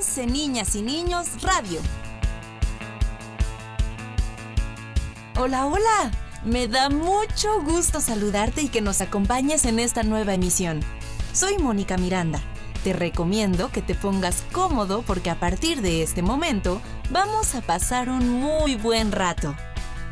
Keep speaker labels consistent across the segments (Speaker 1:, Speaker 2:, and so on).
Speaker 1: 11 Niñas y Niños Radio. Hola, hola. Me da mucho gusto saludarte y que nos acompañes en esta nueva emisión. Soy Mónica Miranda. Te recomiendo que te pongas cómodo porque a partir de este momento vamos a pasar un muy buen rato.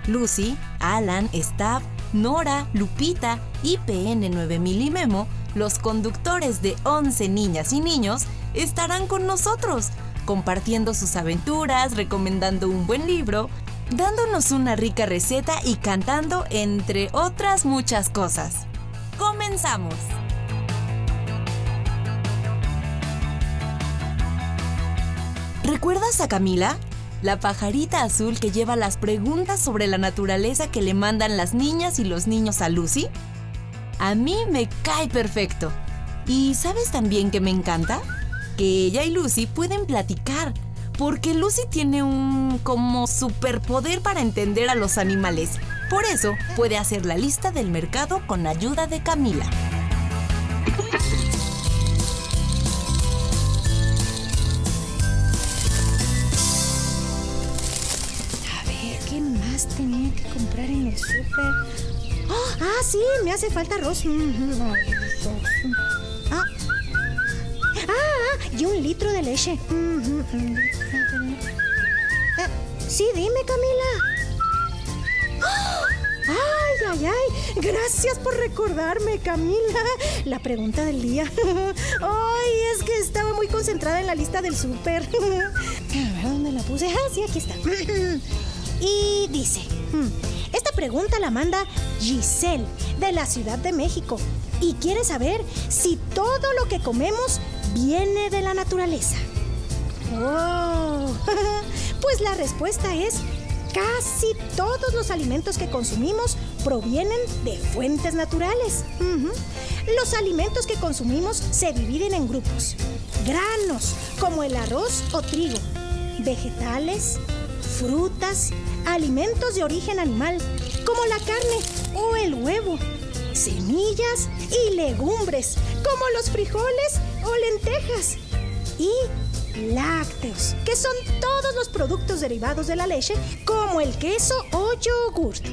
Speaker 1: Lucy, Alan, Staff, Nora, Lupita, IPN 9000 y Memo, los conductores de 11 niñas y niños, estarán con nosotros, compartiendo sus aventuras, recomendando un buen libro, dándonos una rica receta y cantando entre otras muchas cosas. ¡Comenzamos! ¿Recuerdas a Camila? La pajarita azul que lleva las preguntas sobre la naturaleza que le mandan las niñas y los niños a Lucy. A mí me cae perfecto. ¿Y sabes también que me encanta? Que ella y Lucy pueden platicar, porque Lucy tiene un como superpoder para entender a los animales. Por eso puede hacer la lista del mercado con ayuda de Camila.
Speaker 2: tenía que comprar en el súper? ¡Oh! ah, sí, me hace falta arroz. Ah. ah, y un litro de leche. Ah, sí, dime, Camila. ¡Oh! ¡Ay, ay, ay! Gracias por recordarme, Camila. La pregunta del día. ¡Ay, es que estaba muy concentrada en la lista del súper! ¿dónde la puse? Ah, sí, aquí está. Y dice, hmm, esta pregunta la manda Giselle de la Ciudad de México y quiere saber si todo lo que comemos viene de la naturaleza. Oh, pues la respuesta es casi todos los alimentos que consumimos provienen de fuentes naturales. Los alimentos que consumimos se dividen en grupos. Granos, como el arroz o trigo. Vegetales, frutas, alimentos de origen animal, como la carne o el huevo, semillas y legumbres, como los frijoles lentejas, y lácteos, que son todos los productos derivados de la leche, como el queso o yogurt.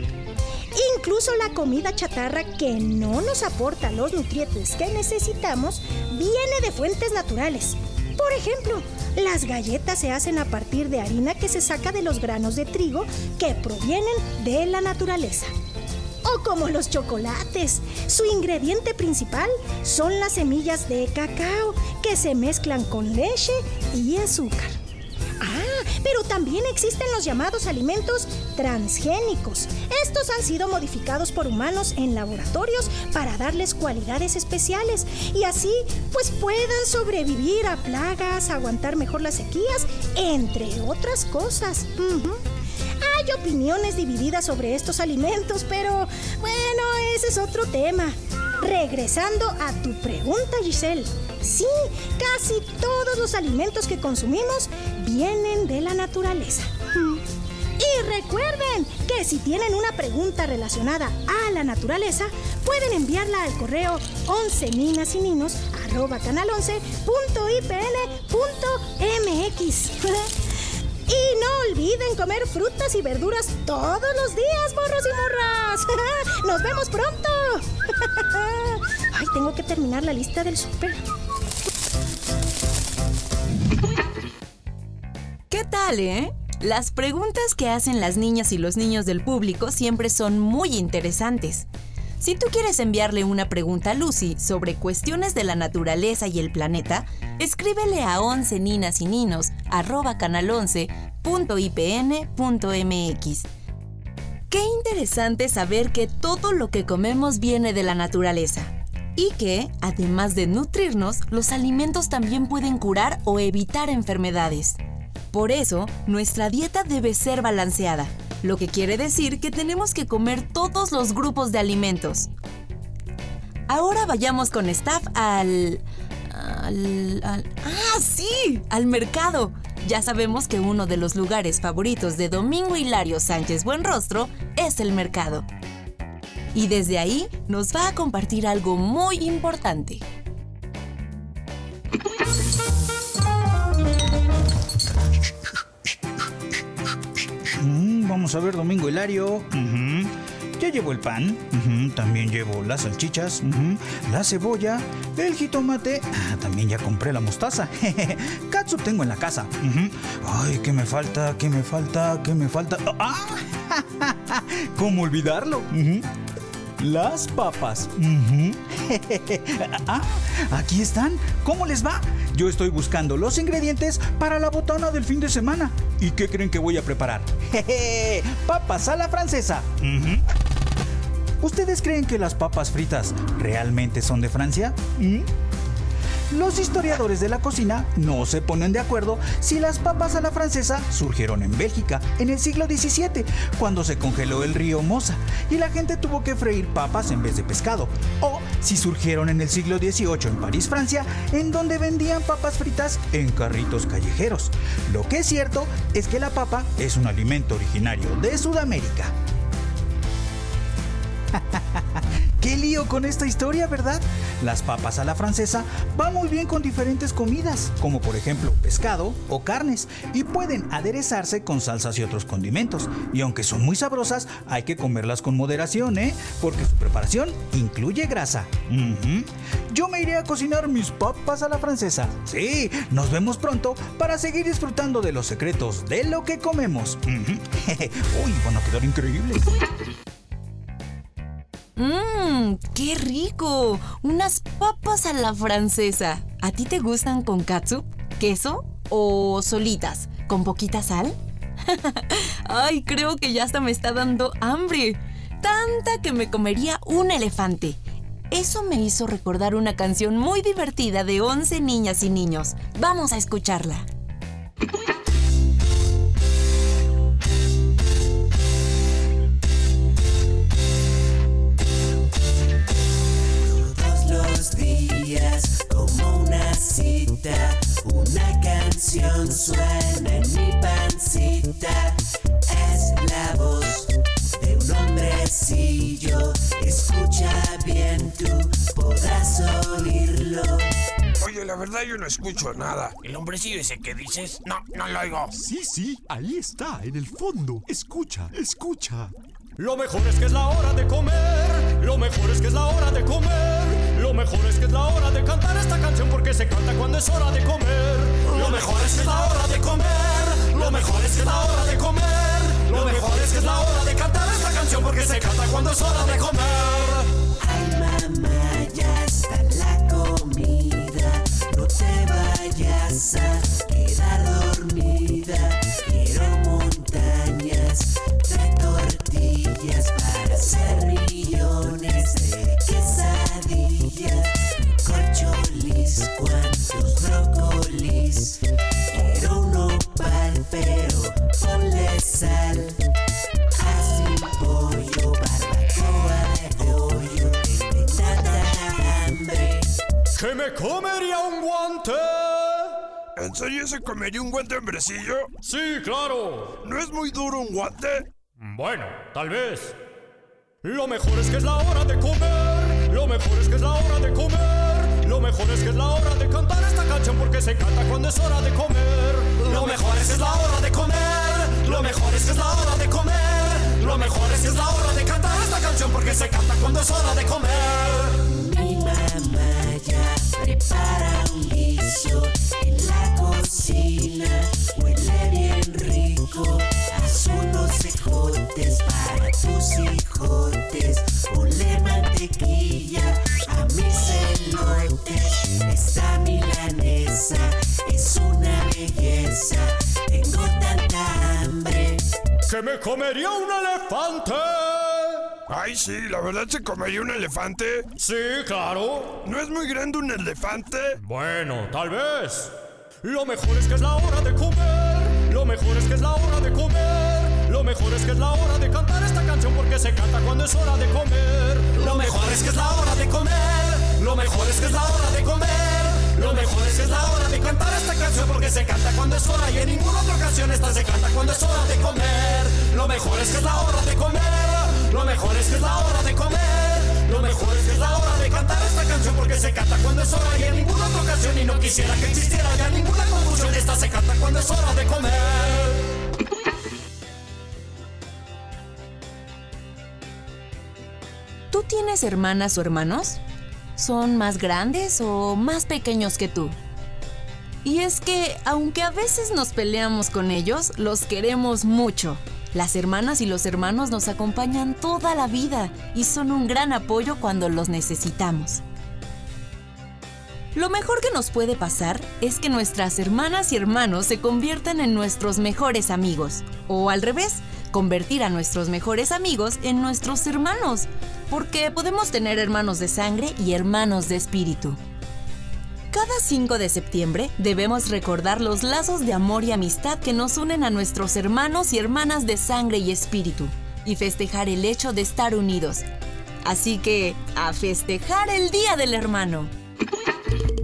Speaker 2: Incluso la comida chatarra que no nos aporta los nutrientes que necesitamos viene de fuentes naturales. Por ejemplo, las galletas se hacen a partir de harina que se saca de los granos de trigo que provienen de la naturaleza. Como los chocolates, su ingrediente principal son las semillas de cacao que se mezclan con leche y azúcar. Ah, pero también existen los llamados alimentos transgénicos. Estos han sido modificados por humanos en laboratorios para darles cualidades especiales y así pues puedan sobrevivir a plagas, aguantar mejor las sequías, entre otras cosas. Hay opiniones divididas sobre estos alimentos, pero bueno, ese es otro tema. Regresando a tu pregunta, Giselle. Sí, casi todos los alimentos que consumimos vienen de la naturaleza. Y recuerden que si tienen una pregunta relacionada a la naturaleza, pueden enviarla al correo 11 ninas y niños canal11.ipn.mx. Y no olviden comer frutas y verduras todos los días, morros y morras. Nos vemos pronto. Ay, tengo que terminar la lista del súper.
Speaker 1: ¿Qué tal, eh? Las preguntas que hacen las niñas y los niños del público siempre son muy interesantes. Si tú quieres enviarle una pregunta a Lucy sobre cuestiones de la naturaleza y el planeta, escríbele a 11 ninas y ninos canal11.ipn.mx. Qué interesante saber que todo lo que comemos viene de la naturaleza y que, además de nutrirnos, los alimentos también pueden curar o evitar enfermedades. Por eso, nuestra dieta debe ser balanceada, lo que quiere decir que tenemos que comer todos los grupos de alimentos. Ahora vayamos con staff al... al, ¡Ah, sí! Al mercado. Ya sabemos que uno de los lugares favoritos de Domingo Hilario Sánchez Buenrostro es el mercado. Y desde ahí nos va a compartir algo muy importante.
Speaker 3: Vamos a ver Domingo Hilario. Ya llevo el pan, también llevo las salchichas, la cebolla, el jitomate, Ah, también ya compré la mostaza. Katsup tengo en la casa. Ay, ¿qué me falta? ¿Qué me falta? ¿Qué me falta? ¡Ah! ¿Cómo olvidarlo? Las papas. Ah, aquí están. ¿Cómo les va? Yo estoy buscando los ingredientes para la botana del fin de semana. ¿Y qué creen que voy a preparar? Papas a la francesa. ¿Ustedes creen que las papas fritas realmente son de Francia? ¿Mm? Los historiadores de la cocina no se ponen de acuerdo si las papas a la francesa surgieron en Bélgica en el siglo XVII, cuando se congeló el río Mosa y la gente tuvo que freír papas en vez de pescado, o si surgieron en el siglo XVIII en París, Francia, en donde vendían papas fritas en carritos callejeros. Lo que es cierto es que la papa es un alimento originario de Sudamérica. Qué lío con esta historia, ¿verdad? Las papas a la francesa van muy bien con diferentes comidas, como por ejemplo pescado o carnes, y pueden aderezarse con salsas y otros condimentos. Y aunque son muy sabrosas, hay que comerlas con moderación, ¿eh? Porque su preparación incluye grasa. Yo me iré a cocinar mis papas a la francesa. Sí, nos vemos pronto para seguir disfrutando de los secretos de lo que comemos. Uy, van a quedar increíbles.
Speaker 1: Mmm, qué rico. Unas papas a la francesa. ¿A ti te gustan con katsup, queso o solitas, con poquita sal? Ay, creo que ya hasta me está dando hambre. Tanta que me comería un elefante. Eso me hizo recordar una canción muy divertida de 11 niñas y niños. Vamos a escucharla.
Speaker 4: Cita, una canción suena en mi pancita. Es la voz de un hombrecillo. Escucha bien, tú podrás oírlo.
Speaker 5: Oye, la verdad yo no escucho nada. ¿El hombrecillo ese que dices? No, no lo oigo.
Speaker 6: Sí, sí, ahí está, en el fondo. Escucha, escucha. Lo mejor es que es la hora de comer. Lo mejor es que es la hora de comer. Lo mejor es que es la hora de cantar esta canción porque se canta cuando es hora de comer. Lo mejor es que es la hora de comer. Lo mejor es que es la hora de comer. Lo mejor es que es la hora de cantar esta canción porque se canta cuando es hora de comer.
Speaker 4: Ay, mamá, ya está la comida. No te vayas a quedar dormida. Quiero montañas de tortillas para hacer millones de Cuantos brócolis. Quiero un opal, pero ponle sal. Así pollo, barbacoa de pollo. Tengo tanta hambre.
Speaker 6: Que me comería un guante.
Speaker 5: ¿En serio se comería un guante hombrecillo?
Speaker 6: Sí, claro.
Speaker 5: ¿No es muy duro un guante?
Speaker 6: Bueno, tal vez. Lo mejor es que es la hora de comer. Lo mejor es que es la hora de comer. Lo mejor es que es la hora de cantar esta canción porque se canta cuando es hora de comer. Lo mejor es que es la hora de comer. Lo mejor es que es la hora de comer. Lo mejor es que es la hora de cantar esta canción porque se canta cuando es hora de comer.
Speaker 4: Mi mamá ya prepara un guiso en la cocina. Huele bien rico. Haz unos ejotes para tus hijotes. Ponle mantequilla a mis elotes. Esta milanesa es una belleza. Tengo tanta hambre.
Speaker 6: Que me comería un elefante.
Speaker 5: Ay, sí, la verdad se comería un elefante.
Speaker 6: Sí, claro.
Speaker 5: ¿No es muy grande un elefante?
Speaker 6: Bueno, tal vez. Lo mejor es que es la hora de comer. Lo mejor es que es la hora de comer. Lo mejor es que es la hora de cantar esta canción porque se canta cuando es hora de comer. Lo mejor es que es la hora de comer. Lo mejor es que es la hora de comer. Lo mejor es que es la hora de cantar esta canción porque se canta cuando es hora y en ninguna otra ocasión esta se canta cuando es hora de comer. Lo mejor es que es la hora de comer. Lo mejor es que es la hora de comer. Lo mejor es que es la hora de cantar esta canción porque se canta cuando es hora y en ninguna otra ocasión y no quisiera que existiera ya ninguna confusión. Esta se canta cuando es hora de comer.
Speaker 1: ¿Tú tienes hermanas o hermanos? ¿Son más grandes o más pequeños que tú? Y es que, aunque a veces nos peleamos con ellos, los queremos mucho. Las hermanas y los hermanos nos acompañan toda la vida y son un gran apoyo cuando los necesitamos. Lo mejor que nos puede pasar es que nuestras hermanas y hermanos se conviertan en nuestros mejores amigos. O al revés, convertir a nuestros mejores amigos en nuestros hermanos. Porque podemos tener hermanos de sangre y hermanos de espíritu. Cada 5 de septiembre debemos recordar los lazos de amor y amistad que nos unen a nuestros hermanos y hermanas de sangre y espíritu y festejar el hecho de estar unidos. Así que, a festejar el Día del Hermano.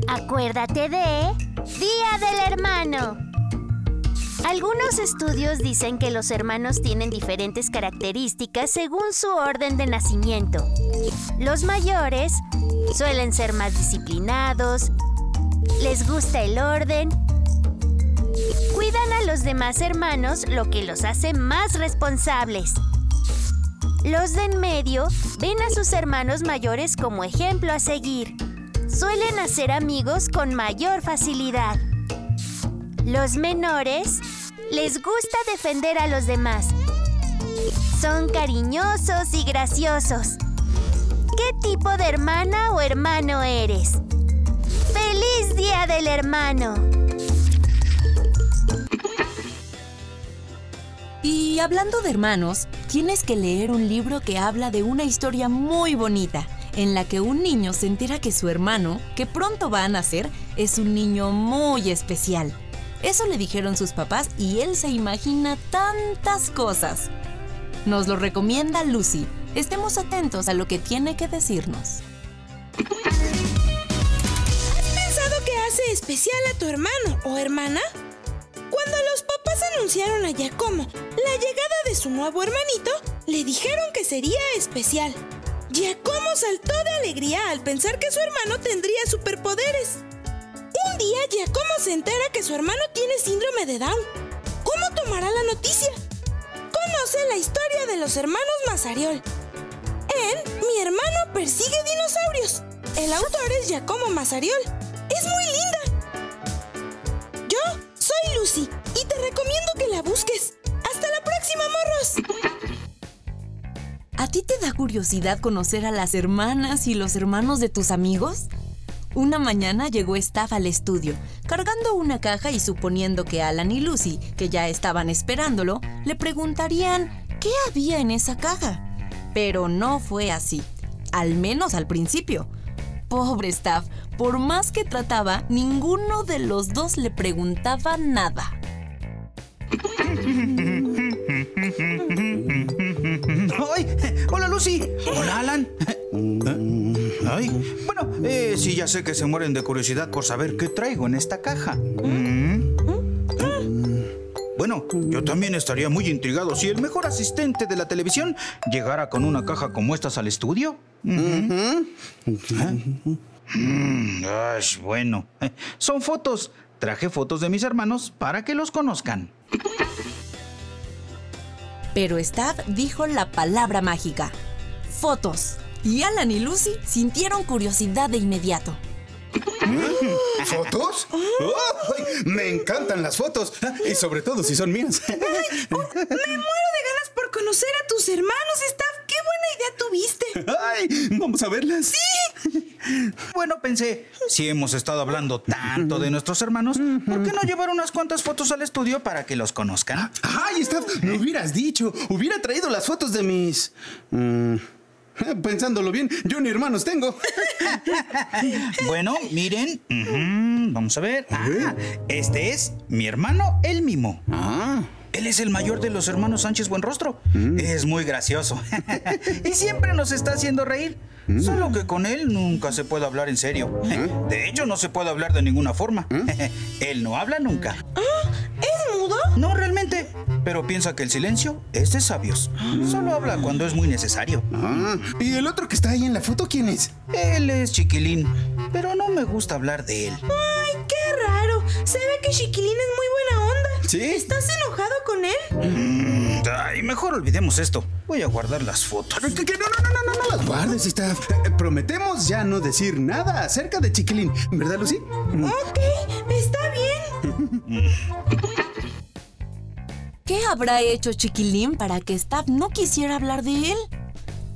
Speaker 7: Acuérdate de Día del Hermano. Algunos estudios dicen que los hermanos tienen diferentes características según su orden de nacimiento. Los mayores suelen ser más disciplinados, les gusta el orden, cuidan a los demás hermanos, lo que los hace más responsables. Los de en medio ven a sus hermanos mayores como ejemplo a seguir suelen hacer amigos con mayor facilidad. Los menores les gusta defender a los demás. Son cariñosos y graciosos. ¿Qué tipo de hermana o hermano eres? ¡Feliz Día del Hermano!
Speaker 1: Y hablando de hermanos, tienes que leer un libro que habla de una historia muy bonita en la que un niño se entera que su hermano, que pronto va a nacer, es un niño muy especial. Eso le dijeron sus papás y él se imagina tantas cosas. Nos lo recomienda Lucy. Estemos atentos a lo que tiene que decirnos.
Speaker 8: ¿Has pensado qué hace especial a tu hermano o hermana? Cuando los papás anunciaron a Giacomo la llegada de su nuevo hermanito, le dijeron que sería especial. Giacomo saltó de alegría al pensar que su hermano tendría superpoderes. Día Giacomo se entera que su hermano tiene síndrome de Down. ¿Cómo tomará la noticia? Conoce la historia de los hermanos Mazariol. En Mi hermano persigue dinosaurios. El autor es Giacomo Mazariol. Es muy linda. Yo soy Lucy y te recomiendo que la busques. Hasta la próxima, morros.
Speaker 1: ¿A ti te da curiosidad conocer a las hermanas y los hermanos de tus amigos? Una mañana llegó Staff al estudio, cargando una caja y suponiendo que Alan y Lucy, que ya estaban esperándolo, le preguntarían qué había en esa caja. Pero no fue así, al menos al principio. Pobre Staff, por más que trataba, ninguno de los dos le preguntaba nada.
Speaker 3: ¡Ay! ¡Hola, Lucy! ¡Hola, Alan! Ay, bueno, eh, sí, ya sé que se mueren de curiosidad por saber qué traigo en esta caja. Mm. Bueno, yo también estaría muy intrigado si el mejor asistente de la televisión llegara con una caja como estas al estudio. Mm, ay, bueno, son fotos. Traje fotos de mis hermanos para que los conozcan.
Speaker 1: Pero Staff dijo la palabra mágica. Fotos. Y Alan y Lucy sintieron curiosidad de inmediato.
Speaker 9: ¿Fotos? ¡Ay! me encantan las fotos. Y sobre todo si son mías.
Speaker 8: Ay, oh, me muero de ganas por conocer a tus hermanos, Staff. ¡Qué buena idea tuviste!
Speaker 9: ¡Ay! Vamos a verlas.
Speaker 8: ¡Sí!
Speaker 3: Bueno, pensé, si hemos estado hablando tanto de nuestros hermanos, ¿por qué no llevar unas cuantas fotos al estudio para que los conozcan?
Speaker 9: ¡Ay, Staff! Me hubieras dicho. Hubiera traído las fotos de mis. mm, pensándolo bien, yo ni hermanos tengo.
Speaker 3: Bueno, miren, vamos a ver. Ah, este es mi hermano El Mimo.
Speaker 9: Ah.
Speaker 3: Él es el mayor de los hermanos Sánchez Buenrostro. Es muy gracioso. y siempre nos está haciendo reír. Solo que con él nunca se puede hablar en serio. De hecho, no se puede hablar de ninguna forma. él no habla nunca.
Speaker 8: ¿Es mudo?
Speaker 3: No realmente. Pero piensa que el silencio es de sabios. Solo habla cuando es muy necesario.
Speaker 9: Ah. ¿Y el otro que está ahí en la foto quién es?
Speaker 3: Él es chiquilín. Pero no me gusta hablar de él.
Speaker 8: ¡Ay, qué raro! Se ve que Chiquilín es muy buena onda.
Speaker 9: ¿Sí?
Speaker 8: ¿Estás enojado con él?
Speaker 3: Ay, mejor olvidemos esto. Voy a guardar las fotos.
Speaker 9: Que no, no, no, no, no, no las guardes, Staff. Eh, prometemos ya no decir nada acerca de Chiquilín, ¿verdad, Lucy? Mm.
Speaker 8: Ok, está bien.
Speaker 1: ¿Qué habrá hecho Chiquilín para que Staff no quisiera hablar de él?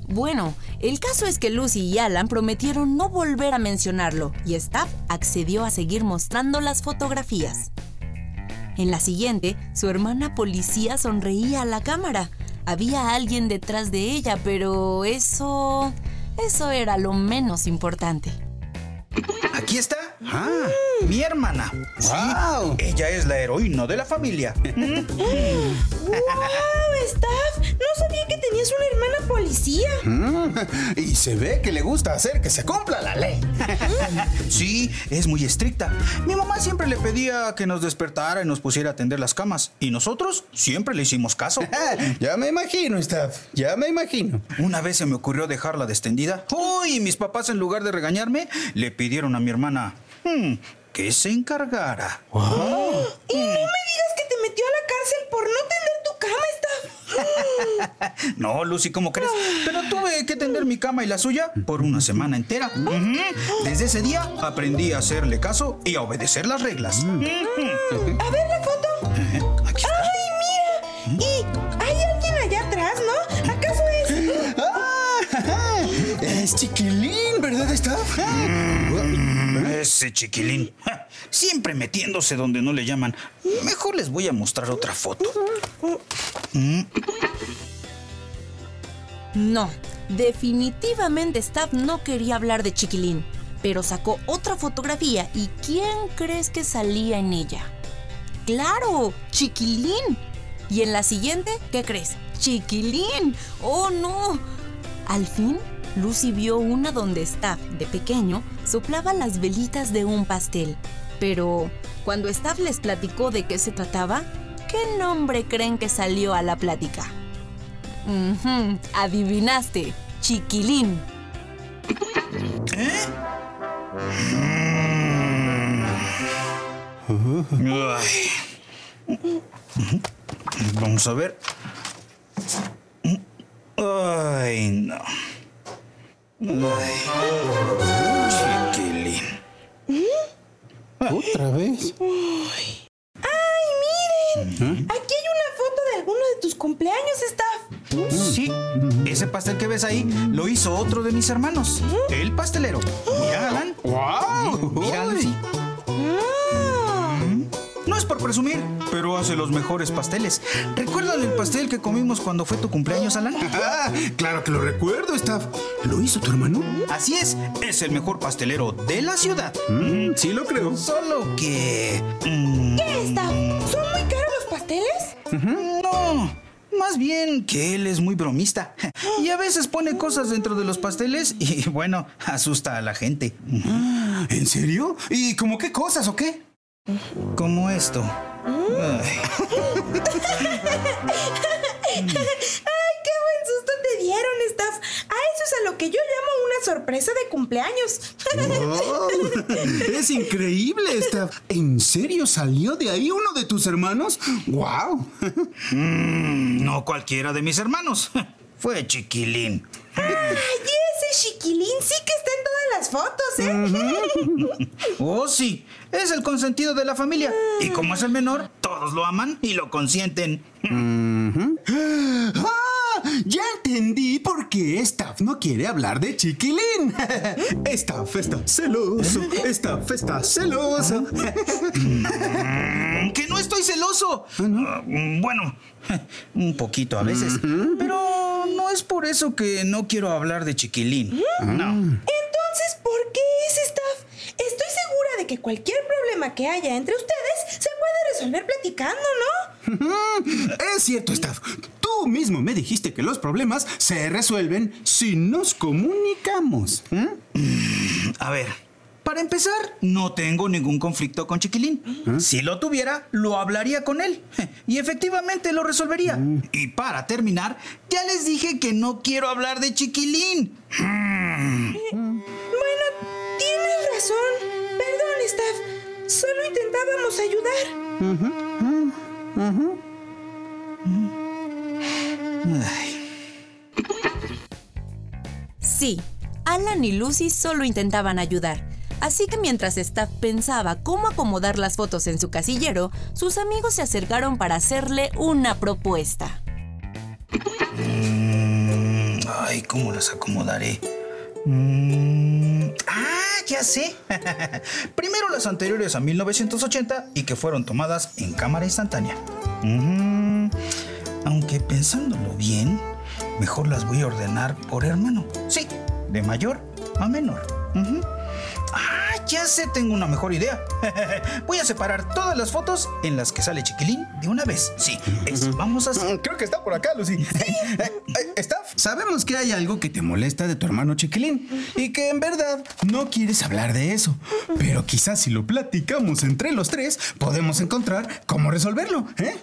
Speaker 1: Bueno, el caso es que Lucy y Alan prometieron no volver a mencionarlo y Staff accedió a seguir mostrando las fotografías. En la siguiente, su hermana policía sonreía a la cámara. Había alguien detrás de ella, pero eso... eso era lo menos importante.
Speaker 3: Aquí está.
Speaker 9: Ah,
Speaker 3: Mi hermana. Sí,
Speaker 9: Wow.
Speaker 3: ella es la heroína de la familia.
Speaker 8: ¡Wow, Staff! No sabía que tenías una hermana policía.
Speaker 9: mm, y se ve que le gusta hacer que se cumpla la ley.
Speaker 3: Sí, es muy estricta. Mi mamá siempre le pedía que nos despertara y nos pusiera a tender las camas. Y nosotros siempre le hicimos caso.
Speaker 9: ya me imagino, Staff. Ya me imagino.
Speaker 3: Una vez se me ocurrió dejarla descendida. Uy, mis papás en lugar de regañarme, le pidieron a mi hermana hmm, que se encargara.
Speaker 8: Y no me digas que te metió a la cárcel por no tender tu cama, Staff.
Speaker 3: No, Lucy, ¿cómo crees? Pero tuve que tender mi cama y la suya por una semana entera. Desde ese día aprendí a hacerle caso y a obedecer las reglas. Ujú.
Speaker 8: A ver la foto. Es
Speaker 9: Chiquilín, ¿verdad, Staff?
Speaker 3: Ese chiquilín. ja, Siempre metiéndose donde no le llaman. Mejor les voy a mostrar otra foto.
Speaker 1: No, definitivamente Staff no quería hablar de Chiquilín, pero sacó otra fotografía y ¿quién crees que salía en ella? ¡Claro! ¡Chiquilín! Y en la siguiente, ¿qué crees? ¡Chiquilín! ¡Oh no! Al fin, Lucy vio una donde Staff, de pequeño, soplaba las velitas de un pastel. Pero, cuando Staff les platicó de qué se trataba, ¿qué nombre creen que salió a la plática? Adivinaste, chiquilín.
Speaker 3: Ay. Vamos a ver. Ay, no. Ay. Chiquilín.
Speaker 9: ¿Otra vez?
Speaker 8: ¡Ay, miren! Aquí hay una foto de alguno de tus cumpleaños, Staff.
Speaker 3: Sí, ese pastel que ves ahí lo hizo otro de mis hermanos, el pastelero. Mira, Alan.
Speaker 9: ¡Wow!
Speaker 3: Mira, Lucy.
Speaker 8: Ah.
Speaker 3: No es por presumir, hace los mejores pasteles. ¿Recuerdan el pastel que comimos cuando fue tu cumpleaños, Alan?
Speaker 9: Ah, claro que lo recuerdo, Staff. ¿Lo hizo tu hermano?
Speaker 3: Así es, es el mejor pastelero de la ciudad.
Speaker 9: Mm, sí lo creo.
Speaker 3: Solo que... mm,
Speaker 8: ¿Qué, Staff? ¿Son muy caros los pasteles?
Speaker 3: no, más bien que él es muy bromista. Y a veces pone cosas dentro de los pasteles y bueno, asusta a la gente.
Speaker 9: ¿En serio? ¿Y como qué cosas o qué?
Speaker 3: Como esto. Ay.
Speaker 8: ¡Ay, qué buen susto te dieron, Staff! A eso es a lo que yo llamo una sorpresa de cumpleaños.
Speaker 9: ¡Wow! Es increíble, Staff. ¿En serio salió de ahí uno de tus hermanos? ¡Wow!
Speaker 3: Mm, no cualquiera de mis hermanos. Fue chiquilín.
Speaker 8: ¡Ay, ese chiquilín sí que está las fotos, ¿eh?
Speaker 3: Oh, sí, es el consentido de la familia. Y como es el menor, todos lo aman y lo consienten.
Speaker 9: ¡Ah! Ya entendí por qué Staff no quiere hablar de Chiquilín. Staff está celoso. Staff está celoso.
Speaker 3: Mm, Que no estoy celoso. Ah, mm, bueno, un poquito a veces. Pero no es por eso que no quiero hablar de chiquilín. No.
Speaker 8: Entonces, ¿por qué es Staff? Estoy segura de que cualquier problema que haya entre ustedes se puede resolver platicando, ¿no?
Speaker 9: Es cierto, Staff. Tú mismo me dijiste que los problemas se resuelven si nos comunicamos. ¿eh?
Speaker 3: A ver, para empezar, no tengo ningún conflicto con Chiquilín. Si lo tuviera, lo hablaría con él. Y efectivamente lo resolvería. Y para terminar, ya les dije que no quiero hablar de Chiquilín.
Speaker 8: Bueno, Solo intentábamos ayudar.
Speaker 3: Ay,
Speaker 1: Sí, Alan y Lucy solo intentaban ayudar. Así que mientras Staff pensaba cómo acomodar las fotos en su casillero, sus amigos se acercaron para hacerle una propuesta.
Speaker 3: mm, ay, ¿cómo las acomodaré? Mm, ah, ya sé. Primero las anteriores a 1980 y que fueron tomadas en cámara instantánea. Aunque pensándolo bien, mejor las voy a ordenar por hermano. Sí, de mayor a menor. Ah, ya sé, tengo una mejor idea. Voy a separar todas las fotos en las que sale Chiquilín de una vez. Sí, eso, vamos a hacer.
Speaker 9: Creo que está por acá, Lucy. Eh, eh, Staff, sabemos que hay algo que te molesta de tu hermano Chiquilín y que en verdad no quieres hablar de eso. Pero quizás si lo platicamos entre los tres, podemos encontrar cómo resolverlo, ¿eh?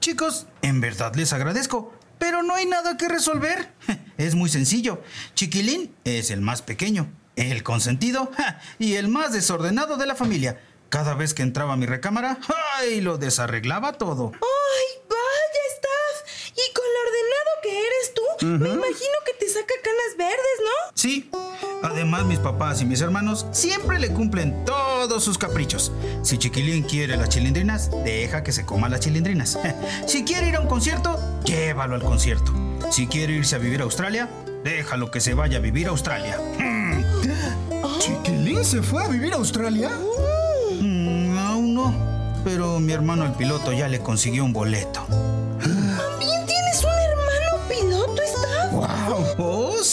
Speaker 3: Chicos, en verdad les agradezco, pero no hay nada que resolver. Es muy sencillo. Chiquilín es el más pequeño, el consentido ja, y el más desordenado de la familia. Cada vez que entraba a mi recámara, ¡ay! lo desarreglaba todo.
Speaker 8: ¡Ay, vaya, Staff! Y con lo ordenado que eres tú, me imagino que te saca canas verdes, ¿no?
Speaker 3: Sí. Además, mis papás y mis hermanos siempre le cumplen todos sus caprichos. Si Chiquilín quiere las chilindrinas, deja que se coma las chilindrinas. Si quiere ir a un concierto, llévalo al concierto. Si quiere irse a vivir a Australia, déjalo que se vaya a vivir a Australia.
Speaker 9: ¿Chiquilín se fue a vivir a Australia?
Speaker 3: Mm, aún no, pero mi hermano el piloto ya le consiguió un boleto.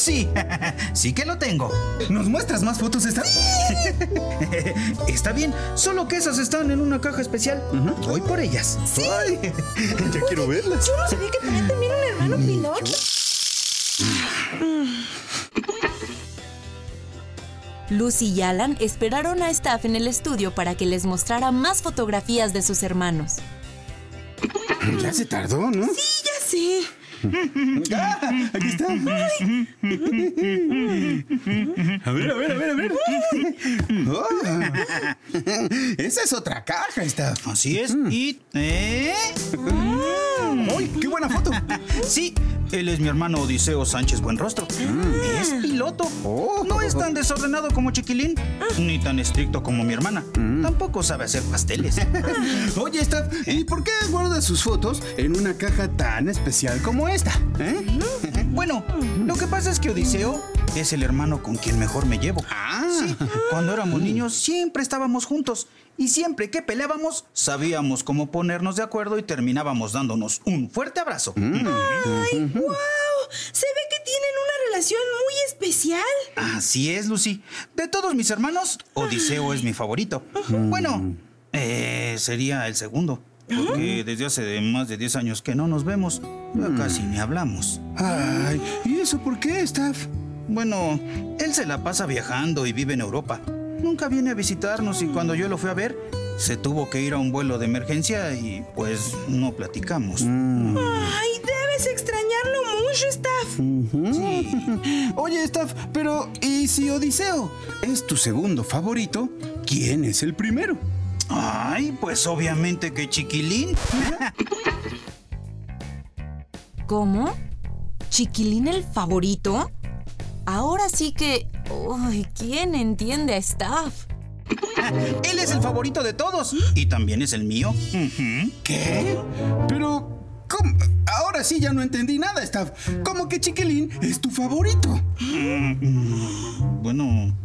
Speaker 3: Sí, sí que lo tengo.
Speaker 9: ¿Nos muestras más fotos, Staff?
Speaker 3: Está bien, solo que esas están en una caja especial. Voy por ellas.
Speaker 9: Ay, ya quiero verlas.
Speaker 8: Yo no sabía que tenía también un hermano piloto.
Speaker 1: Lucy y Alan esperaron a Staff en el estudio para que les mostrara más fotografías de sus hermanos.
Speaker 9: Ya se tardó, ¿no?
Speaker 8: Sí, ya sé.
Speaker 9: Ah, aquí está. A ver, a ver, a ver, a ver. Ah. Esa es otra caja, Staff.
Speaker 3: Así es. Y. ¿Eh?
Speaker 9: ¡Uy, qué buena foto!
Speaker 3: Sí, él es mi hermano Odiseo Sánchez Buenrostro. Es piloto.
Speaker 9: Oh.
Speaker 3: No es tan desordenado como Chiquilín, ni tan estricto como mi hermana. Tampoco sabe hacer pasteles.
Speaker 9: Oye, Staff, ¿y por qué guarda sus fotos en una caja tan especial como esta? ¿Eh?
Speaker 3: Bueno, lo que pasa es que Odiseo es el hermano con quien mejor me llevo.
Speaker 9: Ah.
Speaker 3: Sí, cuando éramos niños siempre estábamos juntos y siempre que peleábamos sabíamos cómo ponernos de acuerdo y terminábamos dándonos un fuerte abrazo.
Speaker 8: ¡Ay, wow! Se ve que tienen una relación muy especial.
Speaker 3: Así es, Lucy. De todos mis hermanos, Odiseo es mi favorito. Bueno, eh, sería el segundo. Porque desde hace más de 10 años que no nos vemos, ya casi ni hablamos.
Speaker 9: Ay, ¿y eso por qué, Staff?
Speaker 3: Bueno, él se la pasa viajando y vive en Europa. Nunca viene a visitarnos y cuando yo lo fui a ver, se tuvo que ir a un vuelo de emergencia y pues no platicamos.
Speaker 8: Ay, debes extrañarlo mucho, Staff.
Speaker 3: Sí.
Speaker 9: Oye, Staff, pero ¿y si Odiseo es tu segundo favorito? ¿Quién es el primero?
Speaker 3: Ay, pues obviamente que Chiquilín.
Speaker 1: ¿Cómo? ¿Chiquilín el favorito? Ahora sí que... Uy, ¿quién entiende a Staff?
Speaker 3: Él es el favorito de todos y también es el mío.
Speaker 9: ¿Qué? Pero, ¿cómo? Ahora sí ya no entendí nada, Staff. ¿Cómo que Chiquilín es tu favorito?
Speaker 3: Bueno,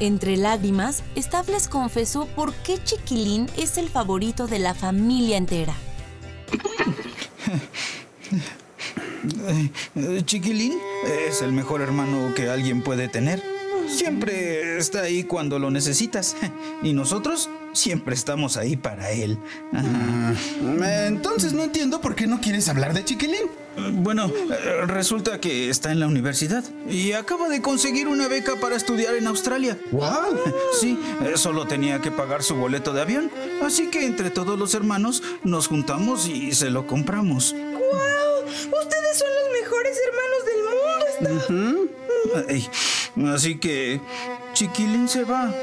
Speaker 1: Entre lágrimas, Staff les confesó por qué Chiquilín es el favorito de la familia entera.
Speaker 3: Eh, Chiquilín es el mejor hermano que alguien puede tener. Siempre está ahí cuando lo necesitas. Y nosotros siempre estamos ahí para él. Ajá.
Speaker 9: Ah, Entonces no entiendo por qué no quieres hablar de Chiquilín.
Speaker 3: Bueno, eh, resulta que está en la universidad y acaba de conseguir una beca para estudiar en Australia.
Speaker 9: ¡Wow!
Speaker 3: Sí, eh, solo tenía que pagar su boleto de avión, así que entre todos los hermanos nos juntamos y se lo compramos.
Speaker 8: Ustedes son los mejores hermanos del mundo.
Speaker 3: Ay, así que Chiquilín se va,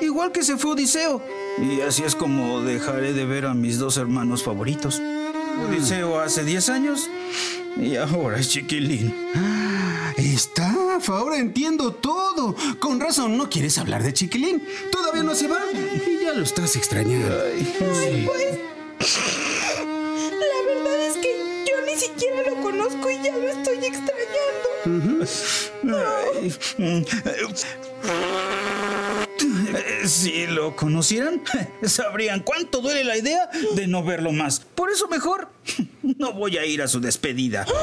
Speaker 3: igual que se fue Odiseo. Y así es como dejaré de ver a mis dos hermanos favoritos. Odiseo hace 10 años y ahora es Chiquilín.
Speaker 9: Staff, ahora entiendo todo. Con razón no quieres hablar de Chiquilín. Todavía no se va y ya lo estás extrañando.
Speaker 8: La
Speaker 3: Si lo conocieran, sabrían cuánto duele la idea de no verlo más. Por eso mejor no voy a ir a su despedida.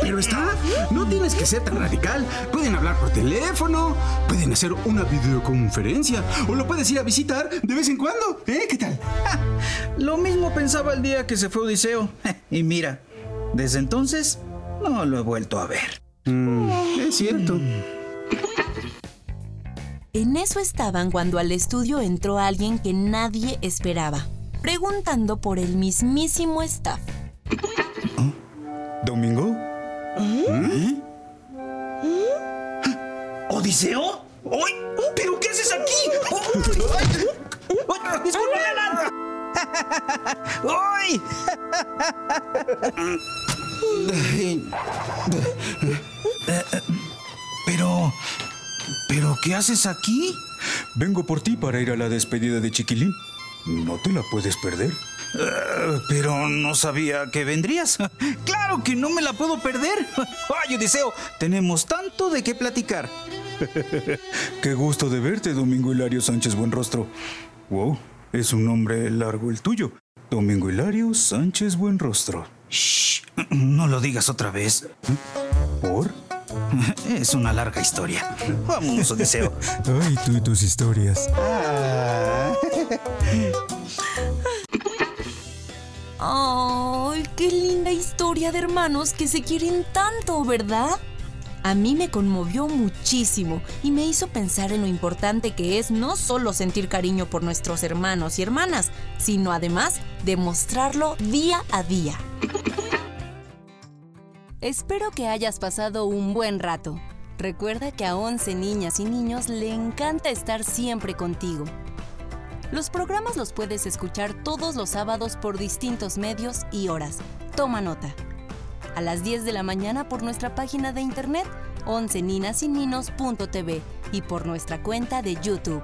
Speaker 9: Pero está, no tienes que ser tan radical. Pueden hablar por teléfono, pueden hacer una videoconferencia o lo puedes ir a visitar de vez en cuando. ¿Eh? ¿Qué tal?
Speaker 3: Lo mismo pensaba el día que se fue Odiseo. Y mira, desde entonces no lo he vuelto a ver.
Speaker 9: Es cierto.
Speaker 1: En eso estaban cuando al estudio entró alguien que nadie esperaba, preguntando por el mismísimo staff.
Speaker 9: ¿Domingo?
Speaker 3: ¿Odiseo? ¡Ay! ¿Pero qué haces aquí? ¡Ay! ¡Ay! Pero... ¿Pero qué haces aquí?
Speaker 10: Vengo por ti para ir a la despedida de Chiquilín. No te la puedes perder.
Speaker 3: Eh, pero no sabía que vendrías. ¡Claro que no me la puedo perder! ¡Ay, Odiseo! Tenemos tanto de qué platicar.
Speaker 10: Qué gusto de verte, Domingo Hilario Sánchez Buenrostro. Wow, es un nombre largo el tuyo. Domingo Hilario Sánchez Buenrostro.
Speaker 3: Shh, no lo digas otra vez.
Speaker 10: ¿Por?
Speaker 3: Es una larga historia. Vámonos, Odiseo.
Speaker 10: Ay, tú y tus historias.
Speaker 1: ¡Ay, qué linda historia de hermanos que se quieren tanto, ¿verdad? A mí me conmovió muchísimo y me hizo pensar en lo importante que es no solo sentir cariño por nuestros hermanos y hermanas, sino además demostrarlo día a día. Espero que hayas pasado un buen rato. Recuerda que a 11 niñas y niños le encanta estar siempre contigo. Los programas los puedes escuchar todos los sábados por distintos medios y horas. Toma nota. A las 10 de la mañana por nuestra página de internet 11ninasininos.tv y por nuestra cuenta de YouTube.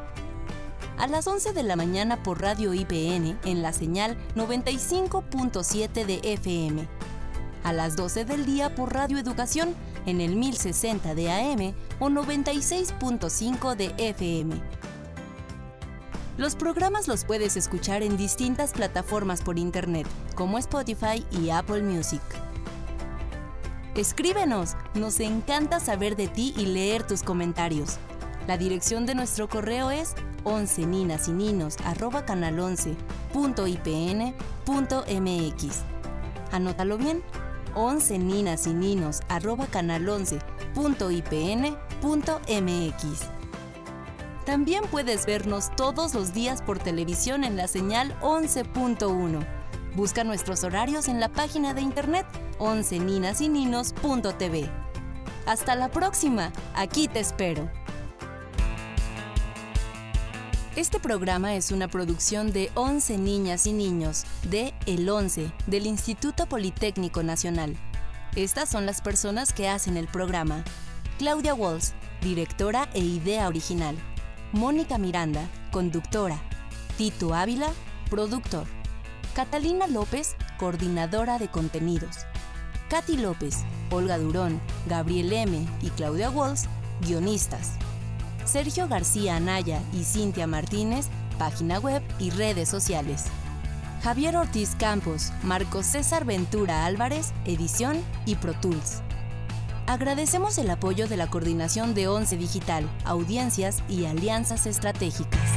Speaker 1: A las 11 de la mañana por Radio IPN en la señal 95.7 de FM. A las 12 del día por Radio Educación en el 1060 de AM o 96.5 de FM. Los programas los puedes escuchar en distintas plataformas por internet, como Spotify y Apple Music. Escríbenos, nos encanta saber de ti y leer tus comentarios. La dirección de nuestro correo es 11 ninas y ninos canal11.ipn.mx. Anótalo bien, 11 ninas y ninos canal11.ipn.mx. También puedes vernos todos los días por televisión en la señal 11.1. Busca nuestros horarios en la página de internet 11ninasininos.tv. Hasta la próxima, aquí te espero. Este programa es una producción de 11 niñas y niños de El 11 del Instituto Politécnico Nacional. Estas son las personas que hacen el programa. Claudia Walls, directora e idea original. Mónica Miranda, conductora. Tito Ávila, productor. Catalina López, coordinadora de contenidos. Katy López, Olga Durón, Gabriel M. y Claudia Walls, guionistas. Sergio García Anaya y Cintia Martínez, página web y redes sociales. Javier Ortiz Campos, Marco César Ventura Álvarez, edición y Pro Tools. Agradecemos el apoyo de la Coordinación de Once Digital, Audiencias y Alianzas Estratégicas.